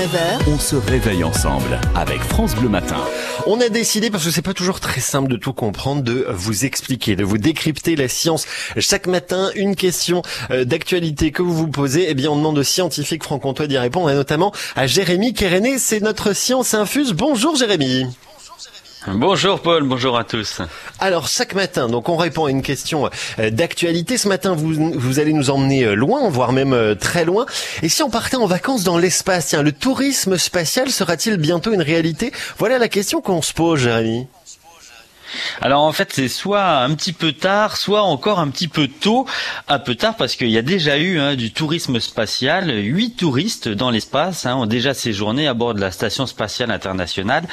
9h, On se réveille ensemble avec France Bleu Matin. On a décidé, parce que c'est pas toujours très simple de tout comprendre, de vous expliquer, de vous décrypter la science. Chaque matin, une question euh, d'actualité que vous vous posez, eh bien on demande aux scientifiques franc-comtois d'y répondre, et notamment à Jérémy Kéréné, c'est notre science infuse. Bonjour Jérémy Bonjour Paul, bonjour à tous. Alors chaque matin, donc on répond à une question euh, d'actualité. Ce matin, vous, vous allez nous emmener euh, loin, voire même euh, très loin. Et si on partait en vacances dans l'espace, tiens, le tourisme spatial sera-t-il bientôt une réalité? Voilà la question qu'on se pose, Jérémy. Alors en fait c'est soit un petit peu tard, soit encore un petit peu tôt. Un peu tard parce qu'il y a déjà eu hein, du tourisme spatial. Huit touristes dans l'espace hein, ont déjà séjourné à bord de la station spatiale internationale.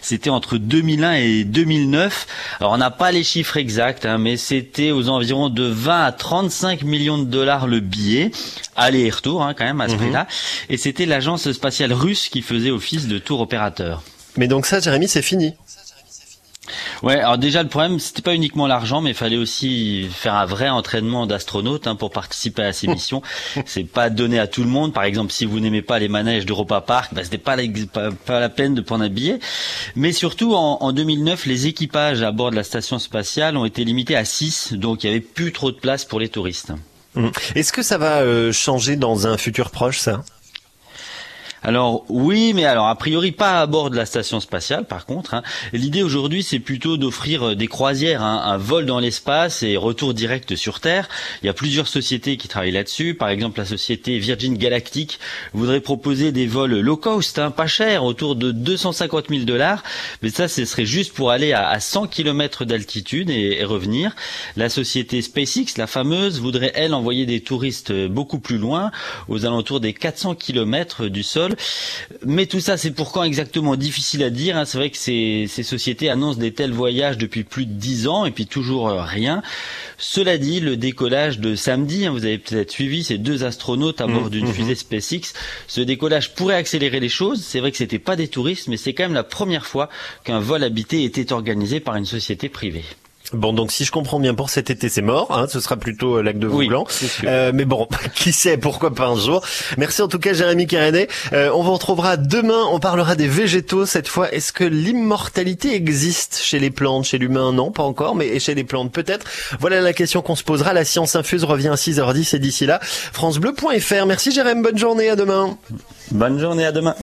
C'était entre 2001 et 2009. Alors on n'a pas les chiffres exacts, hein, mais c'était aux environs de 20 à 35 millions de dollars le billet, aller et retour hein, quand même à ce prix-là. Et c'était l'agence spatiale russe qui faisait office de tour opérateur. Mais donc ça, Jérémy, c'est fini. Ouais, alors déjà le problème c'était pas uniquement l'argent, mais il fallait aussi faire un vrai entraînement d'astronaute hein, pour participer à ces missions. c'est pas donné à tout le monde. Par exemple, si vous n'aimez pas les manèges d'Europa Park, bah, c'était pas, la- pas, pas la peine de prendre un billet. Mais surtout en, en 2009, les équipages à bord de la station spatiale ont été limités à 6, donc il y avait plus trop de place pour les touristes. Mhm. Est-ce que ça va euh, changer dans un futur proche, ça? Alors oui, mais alors a priori pas à bord de la station spatiale. Par contre, hein. l'idée aujourd'hui c'est plutôt d'offrir euh, des croisières, hein, un vol dans l'espace et retour direct sur Terre. Il y a plusieurs sociétés qui travaillent là-dessus. Par exemple, la société Virgin Galactic voudrait proposer des vols low cost, hein, pas chers, autour de 250 000 dollars. Mais ça, ce serait juste pour aller à, à 100 km d'altitude et, et revenir. La société SpaceX, la fameuse, voudrait elle envoyer des touristes beaucoup plus loin, aux alentours des 400 km du sol. Mais tout ça, c'est pour quand exactement difficile à dire. hein. C'est vrai que ces, ces sociétés annoncent des tels voyages depuis plus de 10 ans et puis toujours euh, rien. Cela dit, le décollage de samedi, hein, vous avez peut-être suivi ces deux astronautes à bord d'une fusée SpaceX. Ce décollage pourrait accélérer les choses. C'est vrai que c'était pas des touristes, mais c'est quand même la première fois qu'un vol habité était organisé par une société privée. Bon, donc si je comprends bien, pour cet été, c'est mort. Hein, ce sera plutôt euh, lac de Oui, Vouglan. c'est sûr. Euh, mais bon, qui sait, pourquoi pas un jour. Merci en tout cas, Jérémy Kéréné. Euh, on vous retrouvera demain. On parlera des végétaux cette fois. Est-ce que l'immortalité existe chez les plantes, chez l'humain? Non, pas encore, mais chez les plantes peut-être. Voilà la question qu'on se posera. La science infuse revient à 6h10 et d'ici là, francebleu.fr. Merci Jérémy, bonne journée, à demain. Bonne journée, à demain.